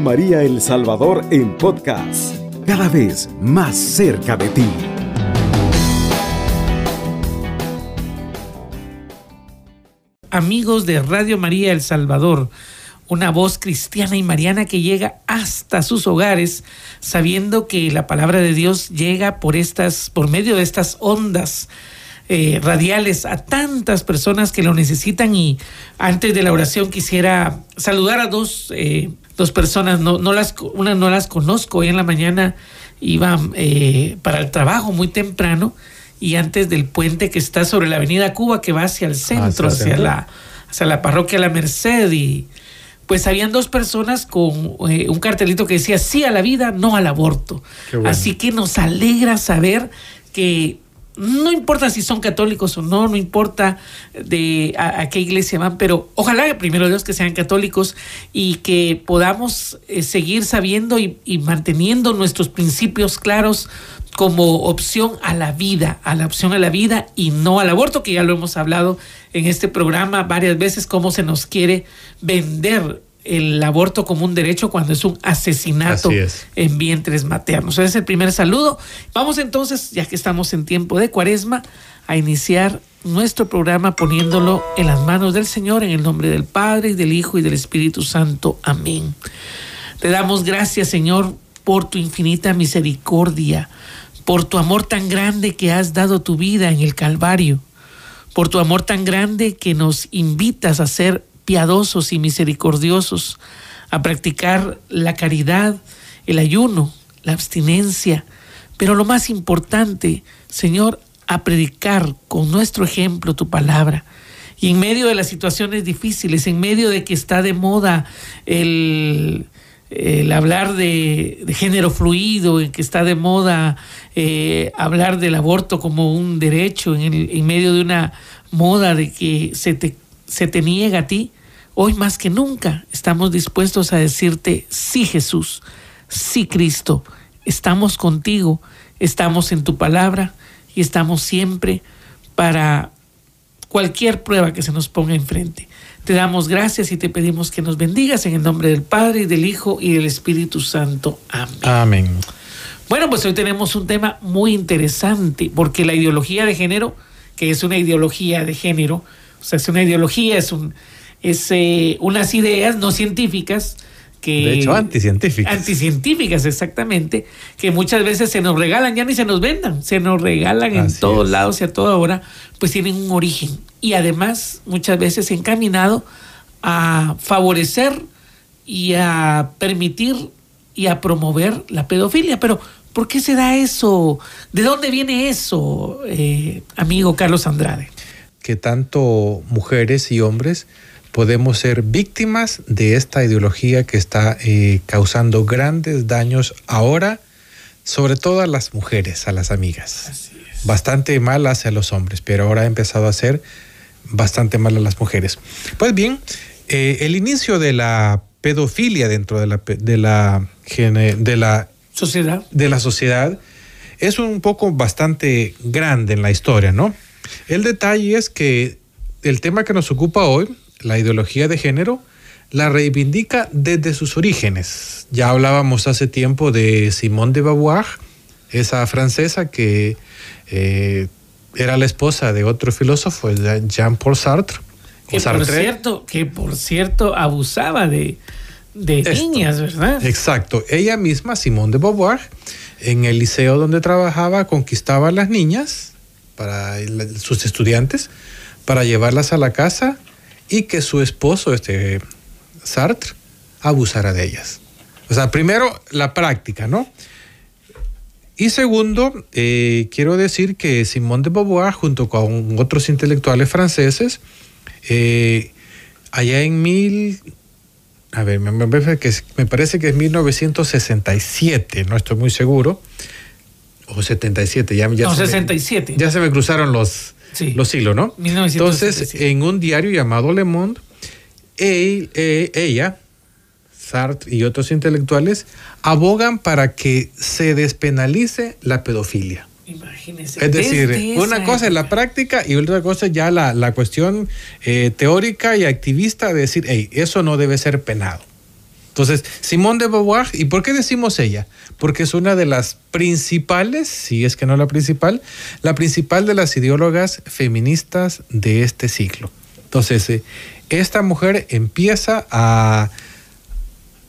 María El Salvador en podcast, cada vez más cerca de ti. Amigos de Radio María El Salvador, una voz cristiana y mariana que llega hasta sus hogares, sabiendo que la palabra de Dios llega por estas, por medio de estas ondas eh, radiales a tantas personas que lo necesitan. Y antes de la oración quisiera saludar a dos, eh, dos personas, no, no las, una no las conozco, hoy en la mañana iba eh, para el trabajo muy temprano y antes del puente que está sobre la avenida Cuba que va hacia el centro, hacia, la, hacia la parroquia La Merced y pues habían dos personas con eh, un cartelito que decía sí a la vida, no al aborto. Así que nos alegra saber que no importa si son católicos o no, no importa de a, qué iglesia van, pero ojalá primero Dios que sean católicos y que podamos eh, seguir sabiendo y, y, manteniendo nuestros principios claros como opción a la vida, a la opción a la vida y no al aborto, que ya lo hemos hablado en este programa varias veces, cómo se nos quiere vender el aborto como un derecho cuando es un asesinato en vientres maternos. Ese es el primer saludo. Vamos entonces, ya que estamos en tiempo de cuaresma, a iniciar nuestro programa poniéndolo en las manos del Señor, en el nombre del Padre, y del Hijo y del Espíritu Santo. Amén. Te damos gracias, Señor, por tu infinita misericordia, por tu amor tan grande que has dado tu vida en el Calvario, por tu amor tan grande que nos invitas a ser piadosos y misericordiosos, a practicar la caridad, el ayuno, la abstinencia, pero lo más importante, Señor, a predicar con nuestro ejemplo tu palabra. Y en medio de las situaciones difíciles, en medio de que está de moda el, hablar de, género fluido, en que está de moda eh, hablar del aborto como un derecho, en, en medio de una moda de que se te, se te niega a ti, Hoy más que nunca estamos dispuestos a decirte, sí Jesús, sí Cristo, estamos contigo, estamos en tu palabra y estamos siempre para cualquier prueba que se nos ponga enfrente. Te damos gracias y te pedimos que nos bendigas en el nombre del Padre, y del Hijo y del Espíritu Santo. Amén. Amén. Bueno, pues hoy tenemos un tema muy interesante porque la ideología de género, que es una ideología de género, o sea, es una ideología, es un, es eh, unas ideas no científicas que... De hecho, anticientíficas. Anticientíficas, exactamente, que muchas veces se nos regalan, ya ni se nos vendan, se nos regalan en todos lados y a toda hora, pues tienen un origen. Y además, muchas veces encaminado a favorecer y a permitir y a promover la pedofilia. Pero, ¿por qué se da eso? ¿De dónde viene eso, eh, amigo Carlos Andrade? Que tanto mujeres y hombres podemos ser víctimas de esta ideología que está eh, causando grandes daños ahora, sobre todo a las mujeres, a las amigas. Bastante mal hacia los hombres, pero ahora ha empezado a ser bastante mal a las mujeres. Pues bien, eh, el inicio de la pedofilia dentro de la, de la, de la sociedad. de la sociedad es un poco bastante grande en la historia, ¿no? El detalle es que el tema que nos ocupa hoy la ideología de género, la reivindica desde sus orígenes. Ya hablábamos hace tiempo de Simone de Beauvoir, esa francesa que eh, era la esposa de otro filósofo, Jean-Paul Sartre. Que por, cierto, que por cierto abusaba de, niñas, ¿verdad? Exacto. Ella misma, Simone de Beauvoir, en el liceo donde trabajaba, conquistaba a las niñas, para sus estudiantes, para llevarlas a la casa y que su esposo, este Sartre, abusara de ellas. O sea, primero la práctica, ¿no? Y segundo, eh, quiero decir que Simone de Beauvoir, junto con otros intelectuales franceses, eh, allá en mil, a ver, me, parece que es 1967, no estoy muy seguro, o 77, ya, ya, no, 67. ya se me cruzaron los, los siglos, ¿no? Entonces, en un diario llamado Le Monde, eh, ella, Sartre y otros intelectuales abogan para que se despenalice la pedofilia. Imagínese. Es decir, una cosa es la práctica y otra cosa ya la, cuestión eh, teórica y activista de decir, hey, eso no debe ser penado. Entonces, Simone de Beauvoir, ¿y por qué decimos ella? Porque es una de las principales, si es que no la principal, la principal de las ideólogas feministas de este siglo. Entonces, eh, esta mujer empieza a,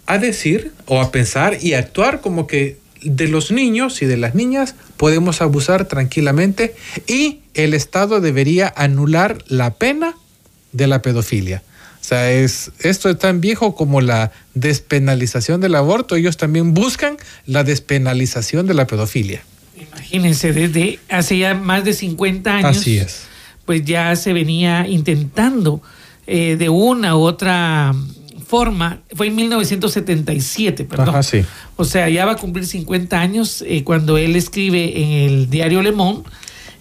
a decir o a pensar y a actuar como que de los niños y de las niñas podemos abusar tranquilamente y el Estado debería anular la pena de la pedofilia. O sea, es, esto es tan viejo como la despenalización del aborto. Ellos también buscan la despenalización de la pedofilia. Imagínense, desde hace ya más de 50 años. Así es. Pues ya se venía intentando eh, de una u otra forma. Fue en 1977, perdón. Ajá, sí. O sea, ya va a cumplir 50 años eh, cuando él escribe en el diario Le Monde,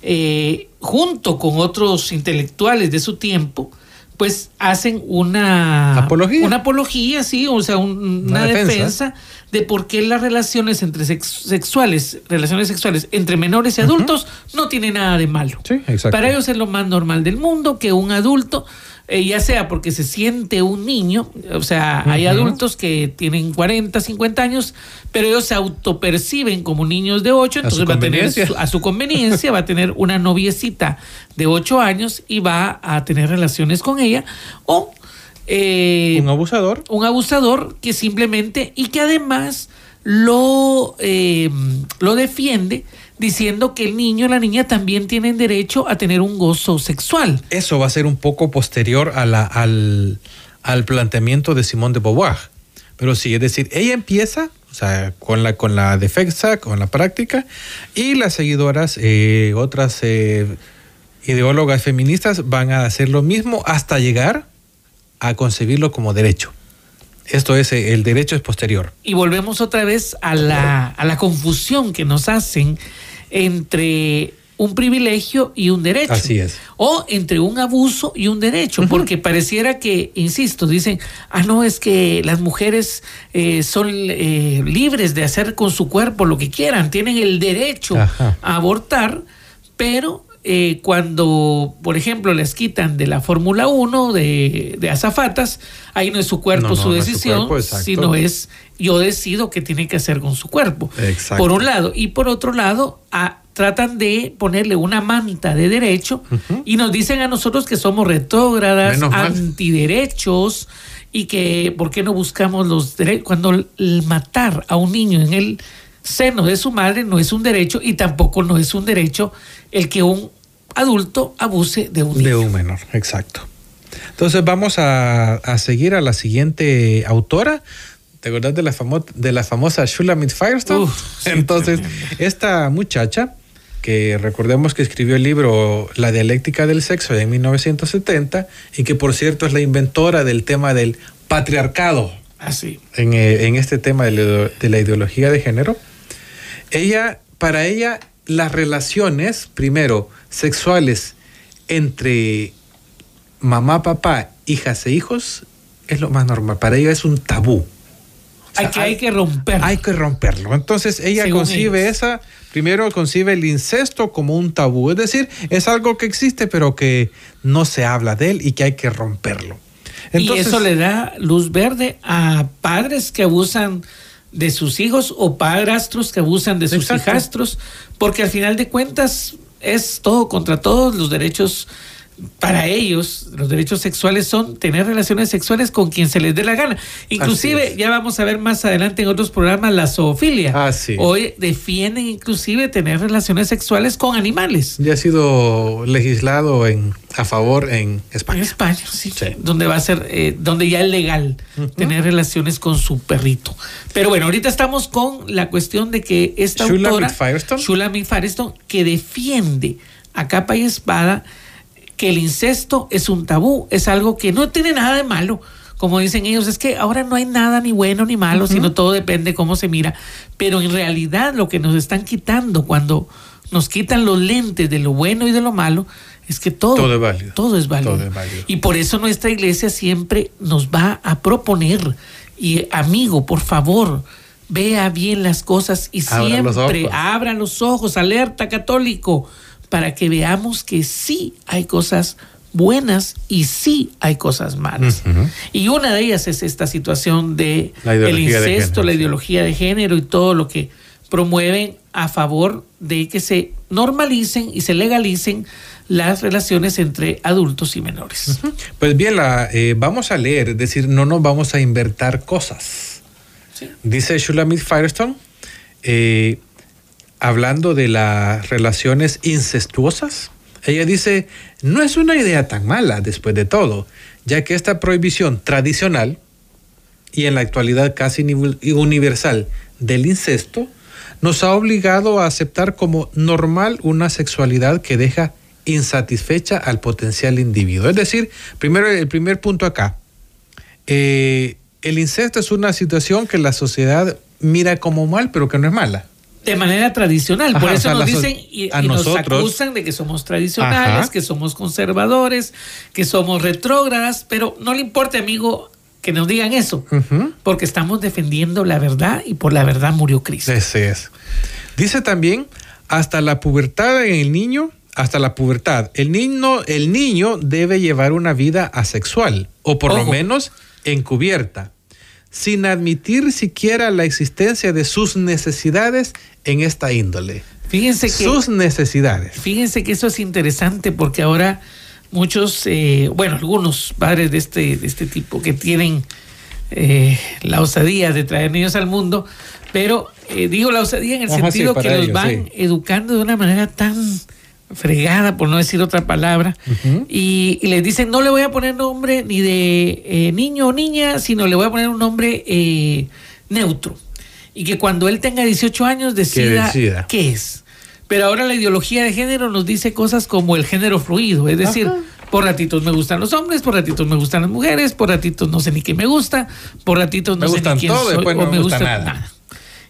eh, junto con otros intelectuales de su tiempo, pues hacen una Apología. una apología, sí, o sea, un- una, Una defensa. defensa. de por qué las relaciones entre sex- sexuales, relaciones sexuales entre menores y adultos no tiene nada de malo. Sí, exacto. Para ellos es lo más normal del mundo que un adulto, eh, ya sea porque se siente un niño, o sea, hay adultos que tienen 40, 50 años, pero ellos se autoperciben como niños de 8, A su entonces va a tener a su conveniencia, va a tener una noviecita de 8 años y va a tener relaciones con ella, o eh, Un abusador. un abusador que simplemente y que además lo, eh, lo defiende diciendo que el niño o la niña también tienen derecho a tener un gozo sexual. Eso va a ser un poco posterior al, al planteamiento de Simone de Beauvoir. Pero sí, es decir, ella empieza o sea, con, la, con la defensa, con la práctica, y las seguidoras, eh, otras eh, ideólogas feministas, van a hacer lo mismo hasta llegar a concebirlo como derecho. Esto es, eh, el derecho es posterior. Y volvemos otra vez a la, a la confusión que nos hacen entre un privilegio y un derecho. Así es. O entre un abuso y un derecho, porque pareciera que, insisto, dicen, ah, no, es que las mujeres eh, son eh, libres de hacer con su cuerpo lo que quieran, tienen el derecho Ajá. a abortar, pero eh, cuando, por ejemplo, les quitan de la Fórmula 1 de, de azafatas, ahí no es su cuerpo, No, no, su no es su decisión, cuerpo, sino es yo decido qué tiene que hacer con su cuerpo. Exacto. Por un lado. Y por otro lado, a- tratan de ponerle una manta de derecho y nos dicen a nosotros que somos retrógradas, antiderechos y que por qué no buscamos los derechos. Cuando el matar a un niño en el seno de su madre no es un derecho y tampoco no es un derecho el que un adulto abuse de un De niño. un menor, exacto. Entonces vamos a, a seguir a la siguiente autora. ¿Te acuerdas de la, famo- de la famosa Shulamit Firestone? Uf, sí, Entonces, esta muchacha, que recordemos que escribió el libro La dialéctica del sexo en 1970 y que por cierto es la inventora del tema del patriarcado Así. en, eh, en este tema de la, de la ideología de género, ella, para ella, las relaciones, primero, sexuales entre mamá, papá, hijas e hijos, es lo más normal. Para ella es un tabú. O sea, hay, que, hay que romper. hay que romperlo. Entonces ella Según concibe ellos. esa, primero concibe el incesto como un tabú, es decir, es algo que existe pero que no se habla de él y que hay que romperlo. y eso le da luz verde a padres que abusan de sus hijos o padrastros que abusan de sus Exacto. hijastros, porque al final de cuentas es todo contra todos los derechos para ellos, los derechos sexuales son tener relaciones sexuales con quien se les dé la gana. Inclusive, ya vamos a ver más adelante en otros programas la zoofilia. Así. Hoy defienden inclusive tener relaciones sexuales con animales. Ya ha sido legislado en, a favor en En España. España, sí, Sí. donde va a ser, eh, donde ya es legal tener relaciones con su perrito. Pero bueno, ahorita estamos con la cuestión de que esta Shulamit autora, Firestone. Shulamit Firestone, que defiende a capa y espada que el incesto es un tabú, es algo que no tiene nada de malo. Como dicen ellos, es que ahora no hay nada ni bueno ni malo, sino todo depende cómo se mira. Pero en realidad lo que nos están quitando cuando nos quitan los lentes de lo bueno y de lo malo, es que todo, Todo es válido. Todo es válido. Todo es válido. Y por eso nuestra iglesia siempre nos va a proponer, y amigo, por favor, vea bien las cosas y los siempre ojos. abra los ojos, alerta católico, para que veamos que sí hay cosas buenas y sí hay cosas malas. Y una de ellas es esta situación de el incesto, la ideología de género y todo lo que promueven a favor de que se normalicen y se legalicen las relaciones entre adultos y menores. Pues bien, la, eh, vamos a leer, es decir, no nos vamos a inventar cosas. Dice Shulamit Firestone, eh, hablando de las relaciones incestuosas, ella dice, no es una idea tan mala después de todo, ya que esta prohibición tradicional y en la actualidad casi universal del incesto nos ha obligado a aceptar como normal una sexualidad que deja insatisfecha al potencial individuo. Es decir, primero el primer punto acá, eh, el incesto es una situación que la sociedad mira como mal, pero que no es mala de manera tradicional. Por eso nos dicen y, nos acusan de que somos tradicionales, que somos conservadores, que somos retrógradas, pero no le importa, amigo, que nos digan eso, porque estamos defendiendo la verdad y por la verdad murió Cristo. Ese es. Dice también, hasta la pubertad en el niño, hasta la pubertad, el niño, el niño debe llevar una vida asexual, o por lo menos encubierta sin admitir siquiera la existencia de sus necesidades en esta índole. Fíjense que sus necesidades. Fíjense que eso es interesante porque ahora muchos, eh, bueno, algunos padres de este, de este tipo que tienen eh, la osadía de traer niños al mundo, pero eh, digo la osadía en el sentido que los van educando de una manera tan fregada, por no decir otra palabra, y, les dicen, no le voy a poner nombre ni de eh, niño o niña, sino le voy a poner un nombre eh, neutro. Y que cuando él tenga 18 años decida, qué es. Pero ahora la ideología de género nos dice cosas como el género fluido, es decir, por ratitos me gustan los hombres, por ratitos me gustan las mujeres, por ratitos no sé ni qué me gusta, por ratitos no sé ni quién soy, o me, gusta nada.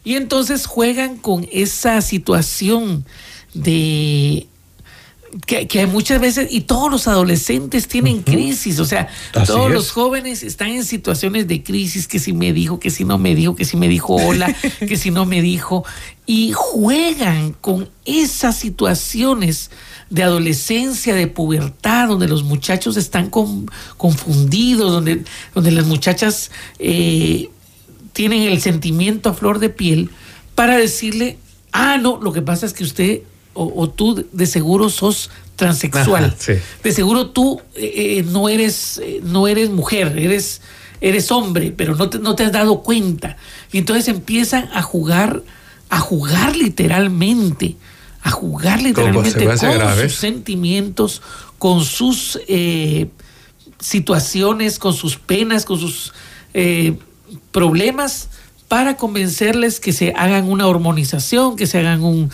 Y entonces juegan con esa situación de que, muchas veces, y todos los adolescentes tienen crisis, o sea, todos los jóvenes están en situaciones de crisis, que si me dijo, que si no me dijo, que si me dijo hola, que si no me dijo, y juegan con esas situaciones de adolescencia, de pubertad, donde los muchachos están confundidos, donde, donde las muchachas eh, tienen el sentimiento a flor de piel, para decirle, ah, no, lo que pasa es que usted o, tú de seguro sos transexual. De seguro tú eh, eh, no, eres, eh, no eres mujer, eres, eres hombre, pero no te, no te has dado cuenta. Y entonces empiezan a jugar, a jugar literalmente, a jugar literalmente con sus sentimientos, con sus situaciones, con sus penas, con sus problemas para convencerles que se hagan una hormonización, que se hagan un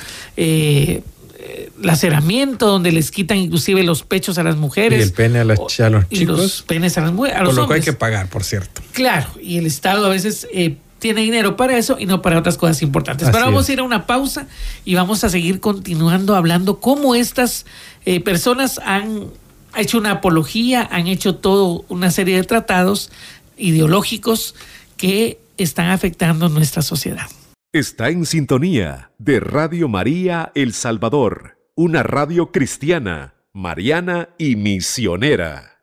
laceramiento donde les quitan inclusive los pechos a las mujeres. Y el pene a, los chicos. Y los penes a las mujeres. por lo que hay que pagar, por cierto. Claro, y el Estado a veces eh, tiene dinero para eso y no para otras cosas importantes. Pero vamos a ir a una pausa y vamos a seguir continuando hablando cómo estas eh, personas han hecho una apología, han hecho todo una serie de tratados ideológicos que están afectando nuestra sociedad. Está en sintonía de Radio María El Salvador, una radio cristiana, mariana y misionera.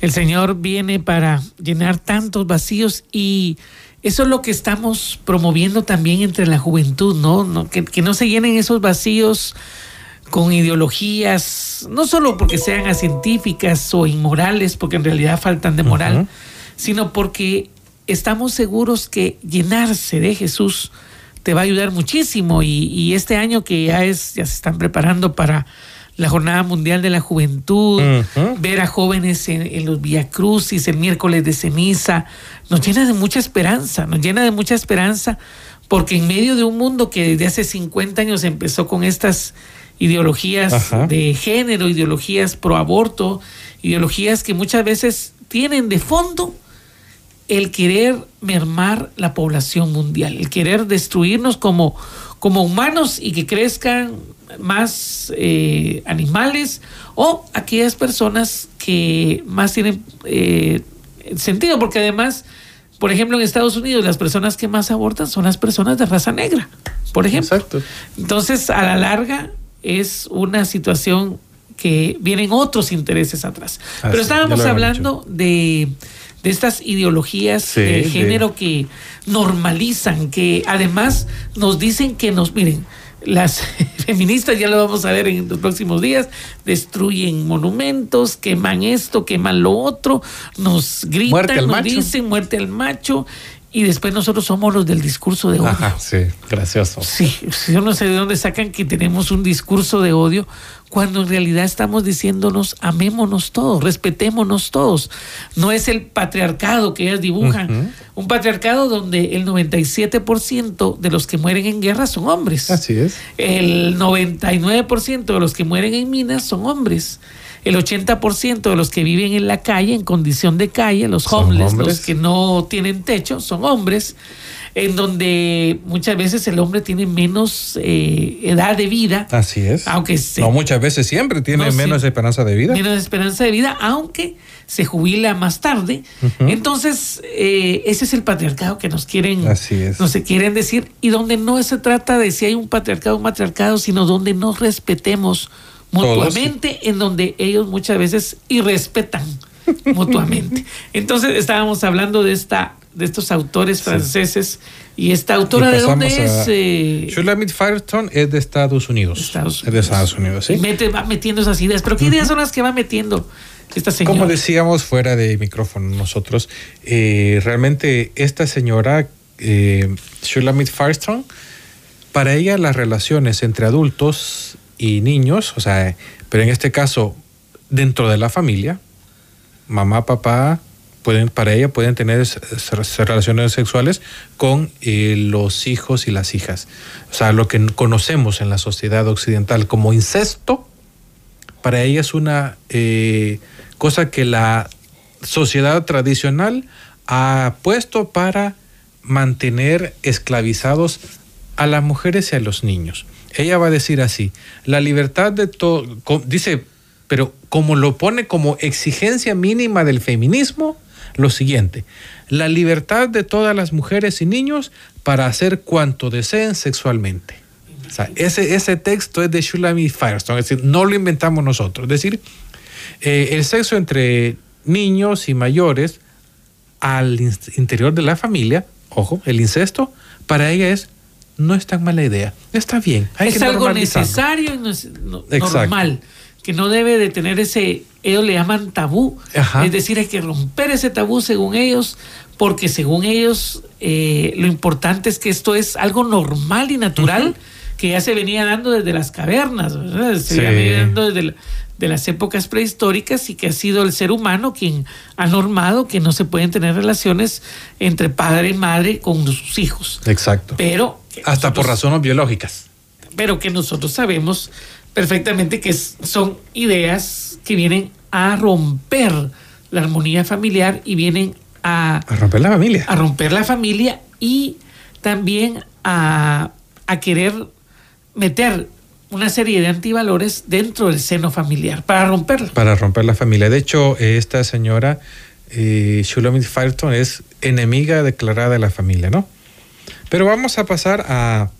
El Señor viene para llenar tantos vacíos y eso es lo que estamos promoviendo también entre la juventud, ¿no? que, que, no se llenen esos vacíos con ideologías, no solo porque sean científicas o inmorales, porque en realidad faltan de moral, sino porque estamos seguros que llenarse de Jesús te va a ayudar muchísimo. Y, este año que ya es, ya se están preparando para la Jornada Mundial de la Juventud, ver a jóvenes en, los Via Crucis, el miércoles de ceniza, nos llena de mucha esperanza, nos llena de mucha esperanza, porque en medio de un mundo que desde hace 50 años empezó con estas ideologías de género, ideologías pro aborto, ideologías que muchas veces tienen de fondo el querer mermar la población mundial, el querer destruirnos como, como humanos y que crezcan más eh, animales o aquellas personas que más tienen eh, sentido, porque además, por ejemplo, en Estados Unidos las personas que más abortan son las personas de raza negra, por ejemplo. Entonces, a la larga es una situación que vienen otros intereses atrás. Ah, Pero estábamos hablando de, de estas ideologías Sí, de género que normalizan, que además nos dicen que nos, miren, las feministas, ya lo vamos a ver en los próximos días, destruyen monumentos, queman esto, queman lo otro, nos gritan, nos macho. dicen muerte al macho, y después nosotros somos los del discurso de odio. Ajá, sí, gracioso. Sí, yo no sé de dónde sacan que tenemos un discurso de odio cuando en realidad estamos diciéndonos amémonos todos, respetémonos todos. No es el patriarcado que ellas dibujan, un patriarcado donde el 97% de los que mueren en guerra son hombres. Así es. El 99% de los que mueren en minas son hombres. El 80% de los que viven en la calle, en condición de calle, los homeless, los que no tienen techo, son hombres. En donde muchas veces el hombre tiene menos eh, edad de vida, Así es. aunque se, No, muchas veces siempre tiene No, sí. menos esperanza de vida. menos esperanza de vida, aunque se jubila más tarde. Entonces, eh, ese es el patriarcado que nos quieren, Así es. nos se quieren decir, y donde no se trata de si hay un patriarcado o un matriarcado, sino donde nos respetemos Todos, mutuamente, en donde ellos muchas veces irrespetan mutuamente. Entonces, estábamos hablando de esta de estos autores franceses. Y esta autora Y de dónde es eh, Shulamit Firestone es de Estados Unidos. Estados Es de Estados Unidos, sí. mete- va metiendo esas ideas pero qué ideas son las que va metiendo esta señora. Como decíamos fuera de micrófono nosotros, eh, realmente esta señora, eh, Shulamit Firestone, para ella las relaciones entre adultos y niños, o sea, pero en este caso dentro de la familia, mamá, papá, pueden, para ella pueden tener relaciones sexuales con eh, los hijos y las hijas. O sea, lo que conocemos en la sociedad occidental como incesto, para ella es una eh, cosa que la sociedad tradicional ha puesto para mantener esclavizados a las mujeres y a los niños. Ella va a decir así, la libertad de todo, dice, pero como lo pone como exigencia mínima del feminismo, lo siguiente, la libertad de todas las mujeres y niños para hacer cuanto deseen sexualmente. O sea, ese, ese texto es de Shulamit Firestone, es decir, no lo inventamos nosotros. Es decir, eh, el sexo entre niños y mayores al in- interior de la familia, ojo, el incesto, para ella es, no es tan mala idea, está bien. Hay es que algo necesario y no es- no- normal que no debe de tener ese ellos le llaman tabú Ajá. es decir hay que romper ese tabú según ellos porque según ellos eh, lo importante es que esto es algo normal y natural que ya se venía dando desde las cavernas ¿verdad? se Sí. venía dando desde la- de las épocas prehistóricas y que ha sido el ser humano quien ha normado que no se pueden tener relaciones entre padre y madre con sus hijos Exacto. pero Hasta por razones biológicas. pero que nosotros sabemos perfectamente que son ideas que vienen a romper la armonía familiar y vienen a, A romper la familia. a romper la familia y también a, a querer meter una serie de antivalores dentro del seno familiar para romperlo. Para romper la familia. De hecho, esta señora, eh, Shulamit Firestone, es enemiga declarada de la familia, ¿no? Pero vamos a pasar a,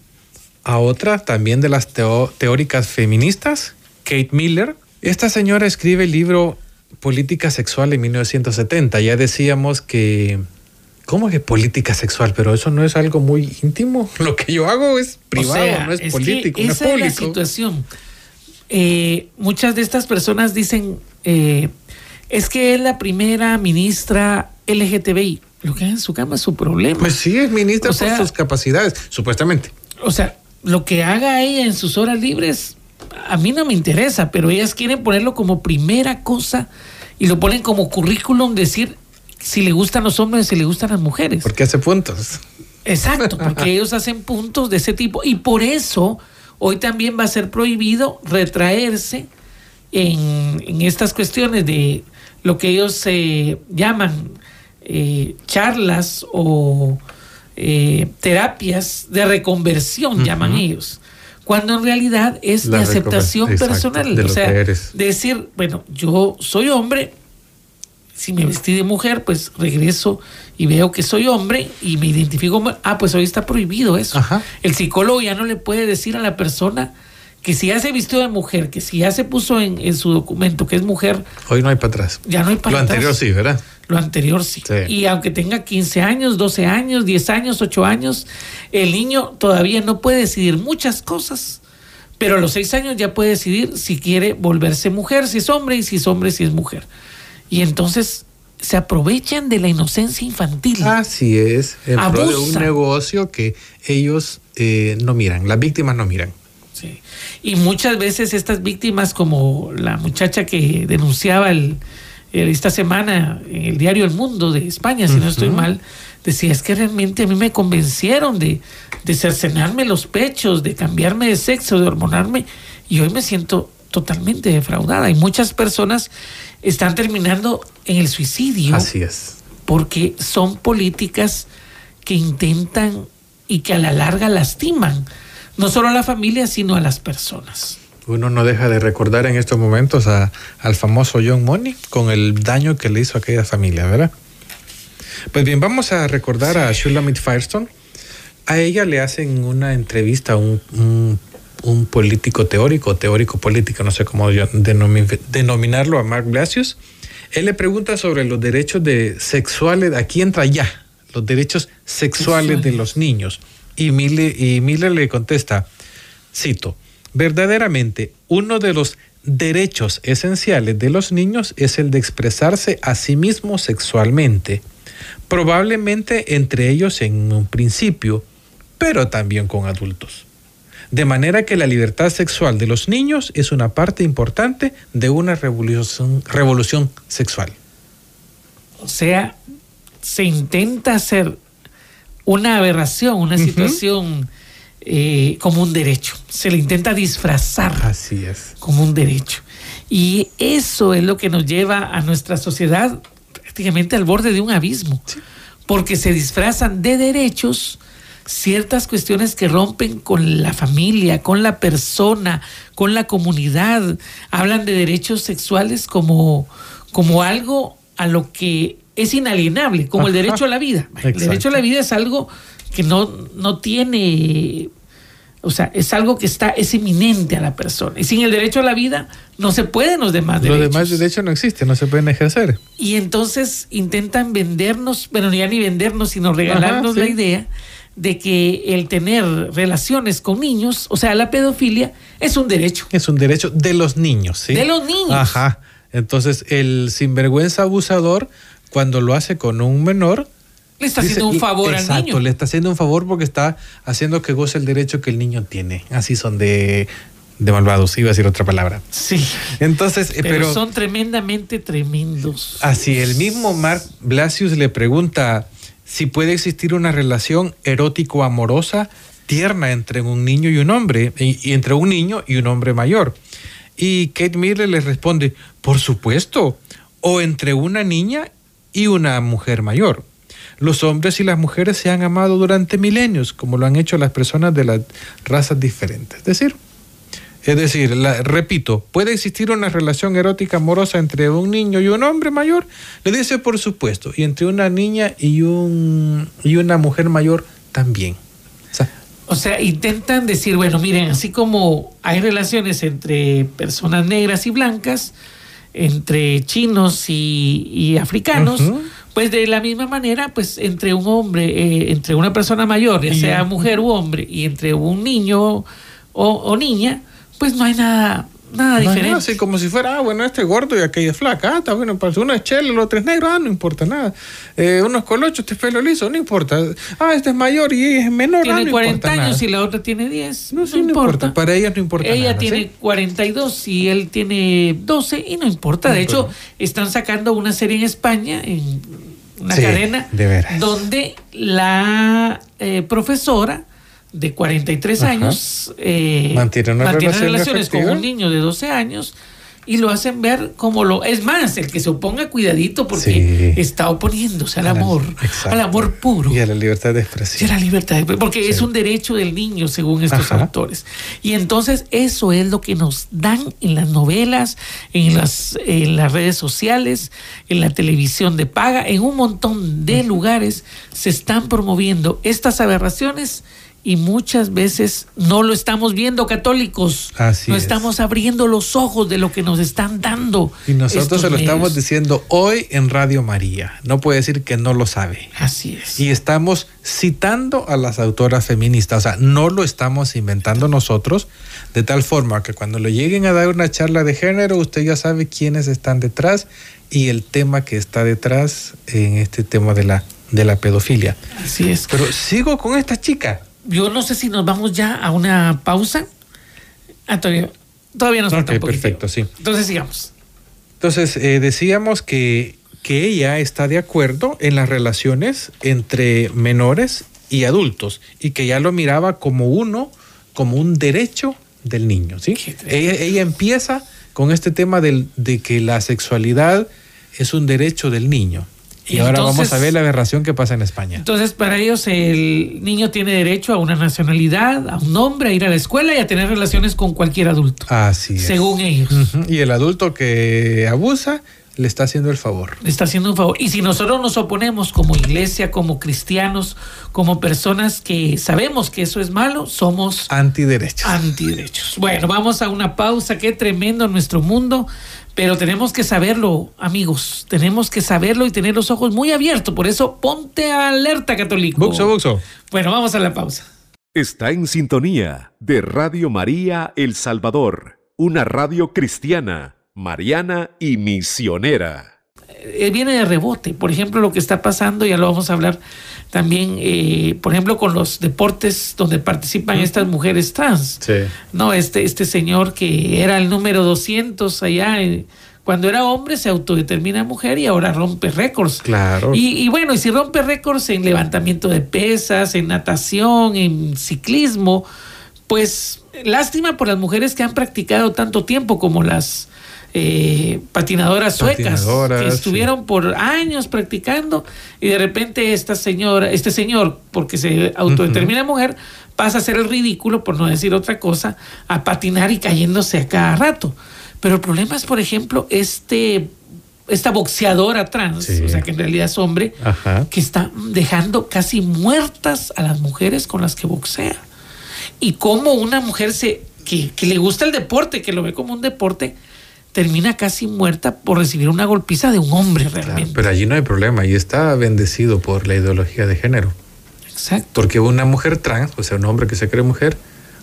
a otra también de las teóricas feministas, Kate Miller. Esta señora escribe el libro Política Sexual en 1970. Ya decíamos que... ¿Cómo que política sexual? Pero eso no es algo muy íntimo. Lo que yo hago es privado, O sea, no es, que político, no es esa es la situación. Eh, muchas de estas personas dicen, eh, es que es la primera ministra LGTBI. Lo que haga en su cama es su problema. Pues sí, es ministra O sea- por sus capacidades, supuestamente. o sea, lo que haga ella en sus horas libres, a mí no me interesa, pero ellas quieren ponerlo como primera cosa y lo ponen como currículum, decir si le gustan los hombres, si le gustan las mujeres. Porque hace puntos. Exacto, porque ellos hacen puntos de ese tipo y por eso hoy también va a ser prohibido retraerse en, en estas cuestiones de lo que ellos eh, llaman eh, charlas o eh, terapias de reconversión, llaman ellos. Cuando en realidad es La la aceptación exacto, personal. de o lo sea, decir, bueno, yo soy hombre, si me vestí de mujer, pues regreso y veo que soy hombre y me identifico ah, pues hoy está prohibido eso. Ajá. El psicólogo ya no le puede decir a la persona que si ya se vistió de mujer, que si ya se puso en, en su documento que es mujer, Hoy no hay para atrás. ya no hay para Lo atrás. anterior sí, ¿verdad? Lo anterior sí. Sí. Y aunque tenga 15 años, 12 años, 10 años, 8 años, el niño todavía no puede decidir muchas cosas. Pero a los 6 años ya puede decidir si quiere volverse mujer, si es hombre, y si es hombre, si es mujer. Y entonces se aprovechan de la inocencia infantil. Así es. En pro de un negocio que ellos eh, no miran, las víctimas no miran. Sí. Y muchas veces estas víctimas, como la muchacha que denunciaba el- esta semana en el diario El Mundo de España, si no estoy mal, decía, es que realmente a mí me convencieron de, de cercenarme los pechos, de cambiarme de sexo, de hormonarme, y hoy me siento totalmente defraudada. Y muchas personas están terminando en el suicidio Así es. porque son políticas que intentan y que a la larga lastiman no solo a la familia, sino a las personas. Uno no deja de recordar en estos momentos a- al famoso John Money con el daño que le hizo a aquella familia, ¿verdad? Pues bien, vamos a recordar a Shulamit Firestone. A ella le hacen una entrevista a un, un- un político teórico, teórico político, no sé cómo denominarlo, a Mark Blasius. Él le pregunta sobre los derechos de sexuales, aquí entra ya, los derechos sexuales de los niños. Y Miller, y Miller le contesta, cito, verdaderamente uno de los derechos esenciales de los niños es el de expresarse a sí mismo sexualmente, probablemente entre ellos en un principio, pero también con adultos. De manera que la libertad sexual de los niños es una parte importante de una revolución, revolución sexual. O sea, se intenta hacer una aberración, una situación eh, como un derecho. Se le intenta disfrazar Así es. como un derecho. Y eso es lo que nos lleva a nuestra sociedad prácticamente al borde de un abismo. Porque se disfrazan de derechos ciertas cuestiones que rompen con la familia, con la persona, con la comunidad. Hablan de derechos sexuales como, como algo a lo que es inalienable, como el derecho a la vida. El derecho a la vida es algo que no, no tiene o sea, es algo que está, es inminente a la persona. Y sin el derecho a la vida no se pueden los demás Los derechos. demás derechos no existen, no se pueden ejercer. Y entonces intentan vendernos, bueno, ya ni vendernos, sino regalarnos Ajá, sí. la idea de que el tener relaciones con niños, o sea, la pedofilia, es un derecho. Es un derecho de los niños, ¿sí? De los niños. Ajá. Entonces, el sinvergüenza abusador, cuando lo hace con un menor, Le está dice- haciendo un favor exacto, al niño. le está haciendo un favor porque está haciendo que goce el derecho que el niño tiene. Así son de, de malvados, iba a decir otra palabra. Sí. Entonces, eh, Pero, pero, son tremendamente tremendos. así, el mismo Mark Blasius le pregunta si puede existir una relación erótico-amorosa tierna entre un niño y un hombre, y, y entre un niño y un hombre mayor. Y Kate Miller le responde, por supuesto, o entre una niña y una mujer mayor. Los hombres y las mujeres se han amado durante milenios, como lo han hecho las personas de las razas diferentes. Es decir, es decir, la- repito, ¿puede existir una relación erótica amorosa entre un niño y un hombre mayor? Le dice, por supuesto, y entre una niña y, un, y una mujer mayor también. O sea, O sea, intentan decir, bueno, miren, así como hay relaciones entre personas negras y blancas, entre chinos y, y africanos. Pues de la misma manera, pues entre un hombre, eh, entre una persona mayor, ya sea mujer u hombre, y entre un niño o, o niña, pues no hay nada, nada no, diferente. así como si fuera, ah, bueno, este es gordo y aquella es flaca. Ah, está bueno, para uno es chelo, el otro es negro, ah, no importa nada. Eh, uno es colocho, este es pelo liso, no importa. Ah, este es mayor y ella es menor, ah, tiene no 40 importa años nada. y la otra tiene 10. No, No, sí, no importa. importa. Para ellas no importa Ella nada, tiene ¿sí? 42 y él tiene 12 y no importa. De hecho, están sacando una serie en España, en una Sí, cadena, de donde la eh, profesora de 43 Ajá. años eh, Mantiene una relación relaciones con afectiva. un niño de 12 años y lo hacen ver como lo... Es más, el que se oponga cuidadito porque Sí. está oponiéndose al A amor, exacto. al amor puro. Y a la libertad de expresión. la libertad, de- porque es un derecho del niño, según estos Ajá. autores. Y entonces eso es lo que nos dan en las novelas, en las, en las redes sociales, en la televisión de paga, en un montón de lugares se están promoviendo estas aberraciones y muchas veces no lo estamos viendo católicos. Así no es. estamos abriendo los ojos de lo que nos están dando. Y nosotros se lo estamos medios. diciendo hoy en Radio María. No puede decir que no lo sabe. Así es. Y estamos citando a las autoras feministas, o sea, no lo estamos inventando nosotros, de tal forma que cuando le lleguen a dar una charla de género, usted ya sabe quiénes están detrás y el tema que está detrás en este tema de la, de la pedofilia. Así es. Pero sigo con esta chica. Yo no sé si nos vamos ya a una pausa. Ah, todavía, todavía nos falta un perfecto, sí. Entonces sigamos. Entonces, eh, decíamos que, que ella está de acuerdo en las relaciones entre menores y adultos y que ya lo miraba como uno, como un derecho del niño. ¿sí? Ella, ella empieza con este tema del- de que la sexualidad es un derecho del niño. Y, ahora entonces- vamos a ver la aberración que pasa en España. Entonces, para ellos, el niño tiene derecho a una nacionalidad, a un nombre, a ir a la escuela y a tener relaciones con cualquier adulto, Así es. según ellos. Y el adulto que abusa le está haciendo el favor. Le está haciendo un favor. Y si nosotros nos oponemos como iglesia, como cristianos, como personas que sabemos que eso es malo, somos Antiderechos. antiderechos. Bueno, vamos a una pausa. Qué tremendo nuestro mundo. Pero tenemos que saberlo, amigos. Tenemos que saberlo y tener los ojos muy abiertos. Por eso, ponte alerta, católico. Buxo, buxo. Bueno, vamos a la pausa. Está en sintonía de Radio María El Salvador, una radio cristiana, mariana y misionera. eh, viene de rebote. Por ejemplo, lo que está pasando, ya lo vamos a hablar también, eh, por ejemplo, con los deportes donde participan estas mujeres trans. Sí. No, este, este señor que era el número 200 allá, eh, cuando era hombre se autodetermina mujer y ahora rompe récords. Claro. Y, y bueno, y si rompe récords en levantamiento de pesas, en natación, en ciclismo, pues lástima por las mujeres que han practicado tanto tiempo como las eh, patinadoras suecas Patinadoras, que sí. estuvieron por años practicando y de repente esta señora, este señor, porque se autodetermina mujer, pasa a ser el ridículo, por no decir otra cosa, a patinar y cayéndose a cada rato. Pero el problema es, por ejemplo, este esta boxeadora trans, Sí. o sea que en realidad es hombre, Ajá. que está dejando casi muertas a las mujeres con las que boxea. Y cómo una mujer se, que, que le gusta el deporte, que lo ve como un deporte, termina casi muerta por recibir una golpiza de un hombre Claro, realmente. pero allí no hay problema y está bendecido por la ideología de género. Exacto. Porque una mujer trans, o sea, un hombre que se cree mujer,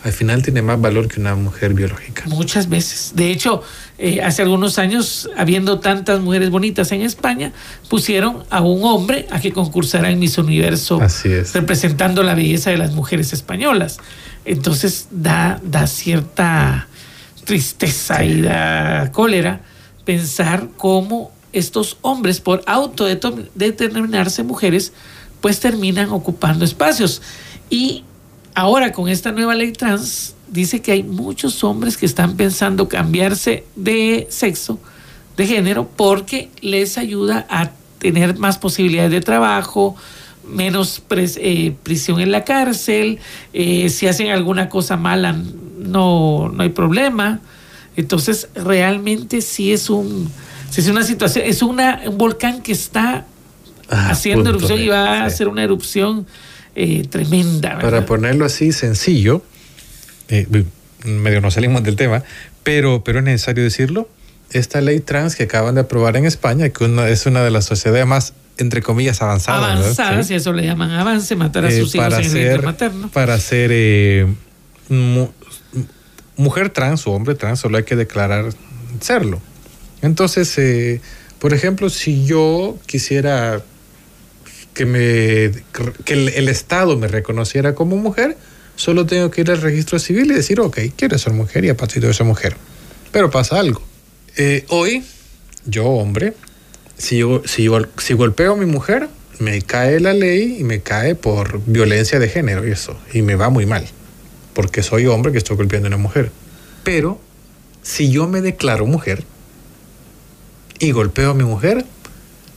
al final tiene más valor que una mujer biológica. Muchas veces. De hecho, eh, hace algunos años, habiendo tantas mujeres bonitas en España, pusieron a un hombre a que concursara en Miss Universo, Así es. representando la belleza de las mujeres españolas. Entonces da, da cierta tristeza y da cólera pensar cómo estos hombres, por autodeterminarse mujeres, pues terminan ocupando espacios. Y ahora con esta nueva ley trans, dice que hay muchos hombres que están pensando cambiarse de sexo, de género, porque les ayuda a tener más posibilidades de trabajo, menos eh, prisión en la cárcel, eh, si hacen alguna cosa mala no, no hay problema. Entonces realmente sí es un sí es una situación, es una, un volcán que está Ah, haciendo erupción y va a hacer una erupción eh, tremenda. Para ponerlo así sencillo, eh, medio nos salimos del tema, pero, pero es necesario decirlo, esta ley trans que acaban de aprobar en España, que una- es una de las sociedades más, entre comillas, avanzadas. avanzadas, Sí. y eso le llaman avance, matar a Eh, sus hijos para en ser, materno. para ser eh, mujer trans o hombre trans, solo hay que declarar serlo. Entonces, eh, por ejemplo, si yo quisiera que, me, el, Estado me reconociera como mujer, solo tengo que ir al registro civil y decir, ok, quiero ser mujer y a de eso mujer. Pero pasa algo. Eh, hoy, yo, hombre, si, yo, si golpeo a mi mujer, me cae la ley y me cae por violencia de género y eso. Y me va muy mal. Porque soy hombre que estoy golpeando a una mujer. Pero si yo me declaro mujer y golpeo a mi mujer,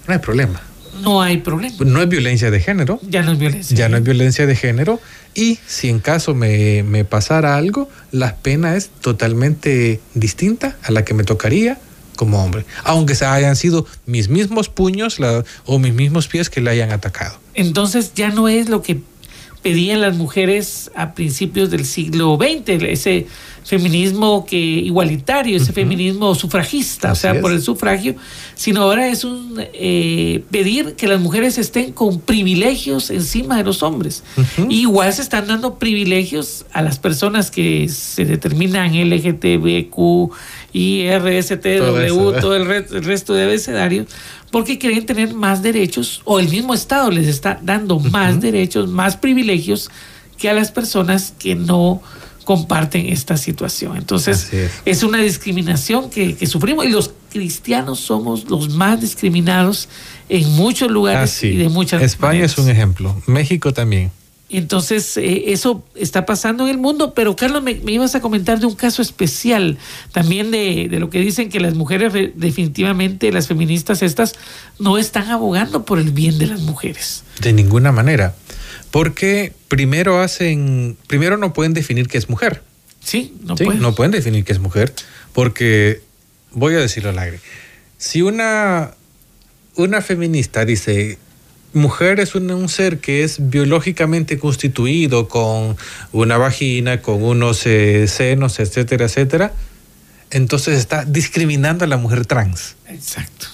no hay problema. No hay problema. No es violencia de género. Ya no es violencia. Ya no es violencia de género. Y si en caso me, me pasara algo, la pena es totalmente distinta a la que me tocaría como hombre. Aunque se hayan sido mis mismos puños la- o mis mismos pies que le hayan atacado. Entonces ya no es lo que pedían las mujeres a principios del siglo XX, ese feminismo que igualitario, ese feminismo sufragista, o sea, por el sufragio, sino ahora es un eh, pedir que las mujeres estén con privilegios encima de los hombres. igual se están dando privilegios a las personas que se determinan LGTBQ, IRSTW, todo, el, resto de abecedarios, porque quieren tener más derechos, o el mismo Estado les está dando más derechos, más privilegios que a las personas que no comparten esta situación. Entonces, es. una discriminación que, sufrimos y los cristianos somos los más discriminados en muchos lugares y de muchas España es un ejemplo, México también. Entonces, eh, eso está pasando en el mundo, pero Carlos, me, ibas a comentar de un caso especial, también de, de, lo que dicen que las mujeres, definitivamente, las feministas estas, no están abogando por el bien de las mujeres. De ninguna manera. Porque primero hacen, primero no pueden definir qué es mujer. Sí, no pueden. No pueden definir qué es mujer, porque voy a decirlo al aire. Si una, una feminista dice mujer es un, ser que es biológicamente constituido con una vagina, con unos eh, senos, etcétera, etcétera, entonces está discriminando a la mujer trans. Exacto.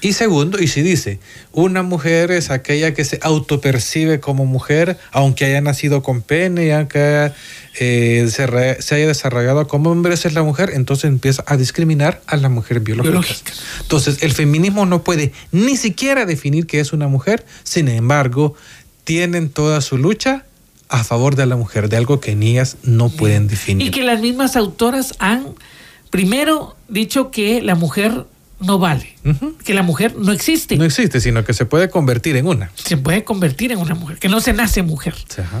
Y segundo, y si dice, una mujer es aquella que se autopercibe como mujer, aunque haya nacido con pene, aunque eh, se, haya desarrollado como hombre, esa es la mujer, entonces empieza a discriminar a la mujer biológica. Entonces, el feminismo no puede ni siquiera definir que es una mujer, sin embargo, tienen toda su lucha a favor de la mujer, de algo que ni ellas no pueden definir. Y que las mismas autoras han, primero, dicho que la mujer no vale, que la mujer no existe. No existe, sino que se puede convertir en una. Se puede convertir en una mujer, que no se nace mujer,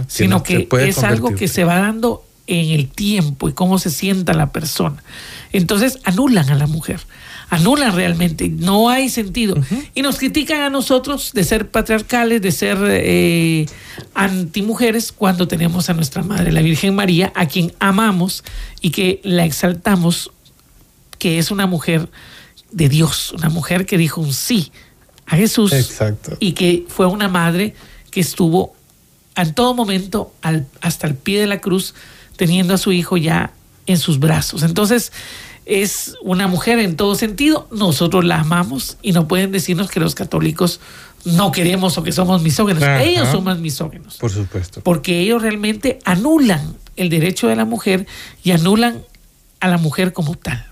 sino que es algo que se va dando en el tiempo y cómo se sienta la persona. Entonces anulan a la mujer, anulan realmente, no hay sentido. Y nos critican a nosotros de ser patriarcales, de ser eh, antimujeres, cuando tenemos a nuestra Madre, la Virgen María, a quien amamos y que la exaltamos, que es una mujer de Dios, una mujer que dijo un sí a Jesús Exacto. y que fue una madre que estuvo en todo momento hasta el pie de la cruz teniendo a su hijo ya en sus brazos. Entonces es una mujer en todo sentido, nosotros la amamos y no pueden decirnos que los católicos no queremos o que somos misógenos. Ellos son más misógenos. Por supuesto. Porque ellos realmente anulan el derecho de la mujer y anulan a la mujer como tal.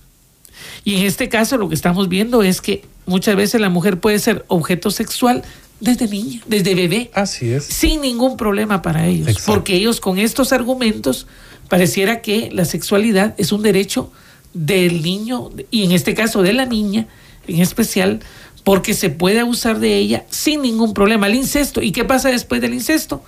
Y en este caso lo que estamos viendo es que muchas veces la mujer puede ser objeto sexual desde niña, desde bebé. Así es. Sin ningún problema para ellos. Porque ellos con estos argumentos pareciera que la sexualidad es un derecho del niño y en este caso de la niña en especial porque se puede abusar de ella sin ningún problema. El incesto. ¿Y qué pasa después del incesto?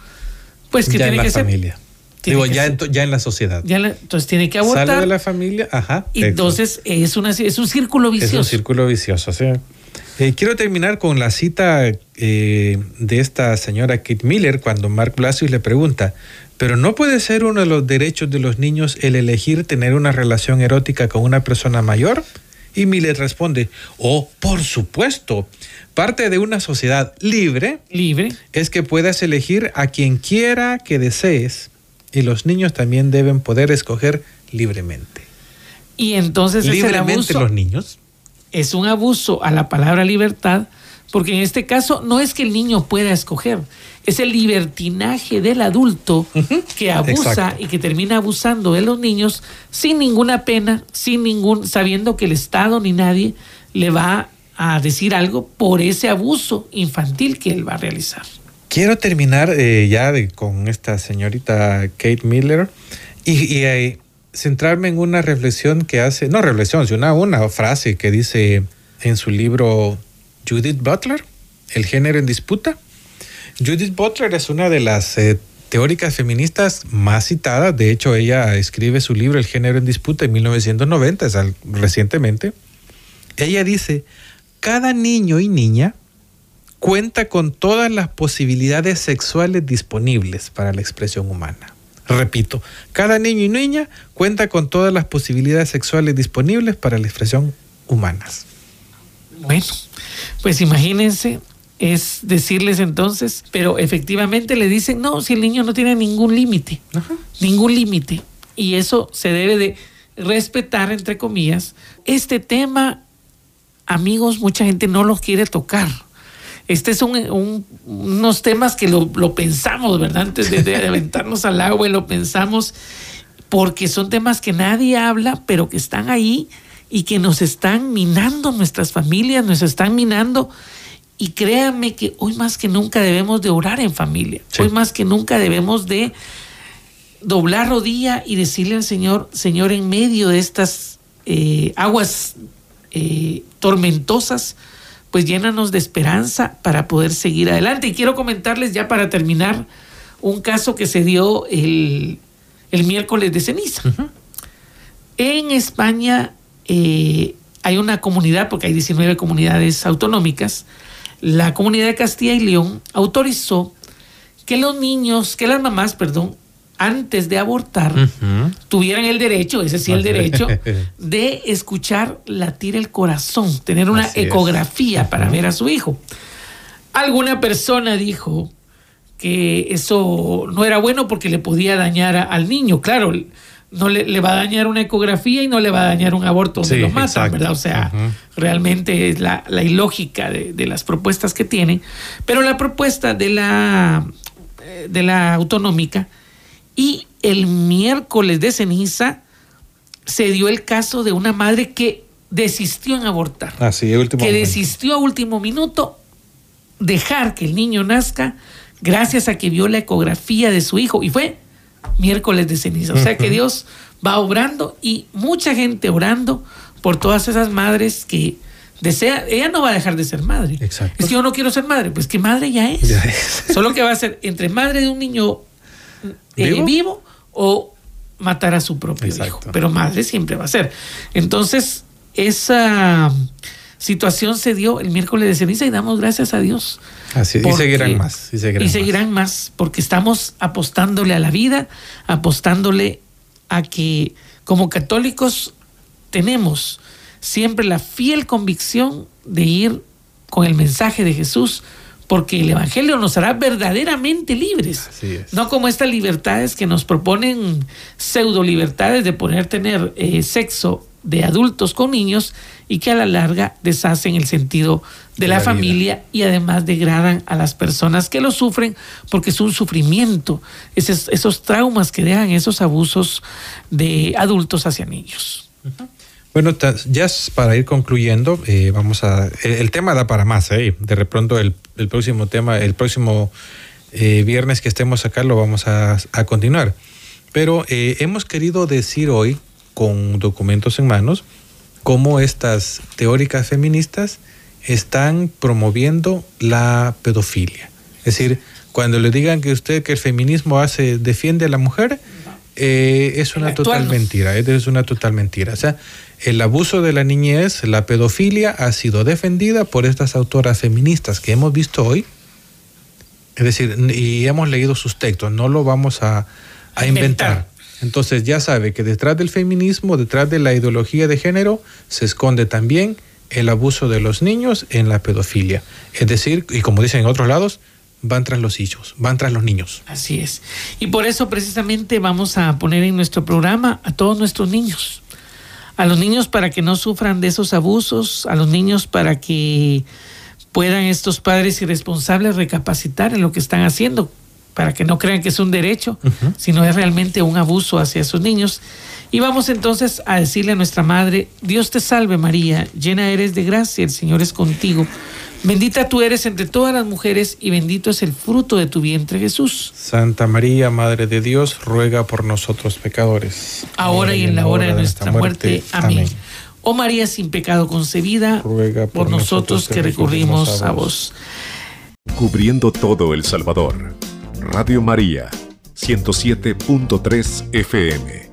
Pues que tiene que familia. Digo, ya en, ya en la sociedad. entonces tiene que abortar. Sale de la familia, ajá. entonces es, una, es un círculo vicioso. Es un círculo vicioso, sí. Eh, quiero terminar con la cita eh, de esta señora Kate Miller cuando Mark Blasius le pregunta, pero ¿no puede ser uno de los derechos de los niños el elegir tener una relación erótica con una persona mayor? Y Miller responde, oh, por supuesto. Parte de una sociedad libre, libre es que puedas elegir a quien quiera que desees y los niños también deben poder escoger libremente. Y entonces libremente los niños es un abuso a la palabra libertad, porque en este caso no es que el niño pueda escoger, es el libertinaje del adulto que abusa y que termina abusando de los niños sin ninguna pena, sin ningún sabiendo que el Estado ni nadie le va a decir algo por ese abuso infantil que él va a realizar. Quiero terminar eh, ya con esta señorita Kate Miller y, eh, centrarme en una reflexión que hace, no reflexión, sino una, frase que dice en su libro Judith Butler, El género en disputa. Judith Butler es una de las eh, teóricas feministas más citadas, de hecho ella escribe su libro El género en disputa en 1990, es recientemente. Ella dice, cada niño y niña cuenta con todas las posibilidades sexuales disponibles para la expresión humana. Repito, cada niño y niña cuenta con todas las posibilidades sexuales disponibles para la expresión humanas. Bueno, pues imagínense es decirles entonces, pero efectivamente le dicen, no, si el niño no tiene ningún límite, ningún límite. Y eso se debe de respetar, entre comillas. Este tema, amigos, mucha gente no los quiere tocar. Este es un, unos temas que lo, pensamos, ¿verdad? Antes de, de aventarnos al agua y lo pensamos, porque son temas que nadie habla, pero que están ahí y que nos están minando nuestras familias, nos están minando y créanme que hoy más que nunca debemos de orar en familia. Hoy más que nunca debemos de doblar rodilla y decirle al Señor, Señor, en medio de estas eh, aguas eh, tormentosas, pues llénanos de esperanza para poder seguir adelante. Y quiero comentarles ya para terminar un caso que se dio el, miércoles de ceniza. En España eh, hay una comunidad, porque hay 19 comunidades autonómicas, la comunidad de Castilla y León autorizó que los niños, que las mamás, perdón, antes de abortar, tuvieran el derecho, ese sí el derecho, de escuchar latir el corazón, tener una ecografía para ver a su hijo. Alguna persona dijo que eso no era bueno porque le podía dañar al niño. Claro, no le, va a dañar una ecografía y no le va a dañar un aborto donde lo matan, ¿verdad? O sea, realmente es la, ilógica de, las propuestas que tienen. Pero la propuesta de la, eh, de la autonómica y el miércoles de ceniza se dio el caso de una madre que desistió en abortar. Así, último que desistió a último minuto dejar que el niño nazca gracias a que vio la ecografía de su hijo y fue miércoles de ceniza. O sea que Dios va obrando y mucha gente orando por todas esas madres que desea, ella no va a dejar de ser madre. Exacto. Es que yo no quiero ser madre, pues que madre ya es. Solo que va a ser entre madre de un niño eh, ¿Vivo? o matar a su propio hijo. Pero madre siempre va a ser. Entonces, esa situación se dio el miércoles de ceniza y damos gracias a Dios. Así, y seguirán más. Y seguirán, más. porque estamos apostándole a la vida, apostándole a que como católicos tenemos siempre la fiel convicción de ir con el mensaje de Jesús, porque el Evangelio nos hará verdaderamente libres. No como estas libertades que nos proponen pseudo libertades de poder tener eh, sexo de adultos con niños y que a la larga deshacen el sentido de, la, familia y además degradan a las personas que lo sufren porque es un sufrimiento, esos, esos traumas que dejan esos abusos de adultos hacia niños. Bueno, ya para ir concluyendo, eh, vamos a. El, tema da para más, ¿eh? De pronto el, próximo tema, el próximo eh, viernes que estemos acá lo vamos a, a continuar. Pero eh, hemos querido decir hoy con documentos en manos, cómo estas teóricas feministas están promoviendo la pedofilia. Es decir, cuando le digan que usted que el feminismo hace defiende a la mujer, eh, es una total mentira. Es una total mentira. O sea, el abuso de la niñez, la pedofilia, ha sido defendida por estas autoras feministas que hemos visto hoy. Es decir, y hemos leído sus textos, no lo vamos a, a inventar. Entonces ya sabe que detrás del feminismo, detrás de la ideología de género, se esconde también el abuso de los niños en la pedofilia. Es decir, y como dicen en otros lados, van tras los hijos, van tras los niños. Así es. Y por eso precisamente vamos a poner en nuestro programa a todos nuestros niños. A los niños para que no sufran de esos abusos, a los niños para que puedan estos padres irresponsables recapacitar en lo que están haciendo para que no crean que es un derecho, sino es realmente un abuso hacia esos niños. Y vamos entonces a decirle a nuestra Madre, Dios te salve María, llena eres de gracia, el Señor es contigo. Bendita tú eres entre todas las mujeres y bendito es el fruto de tu vientre Jesús. Santa María, Madre de Dios, ruega por nosotros pecadores. Ahora y en la hora de nuestra muerte. Amén. Oh María sin pecado concebida, ruega por, nosotros que recurrimos a vos. Cubriendo todo El Salvador. Radio María, 107.3 FM.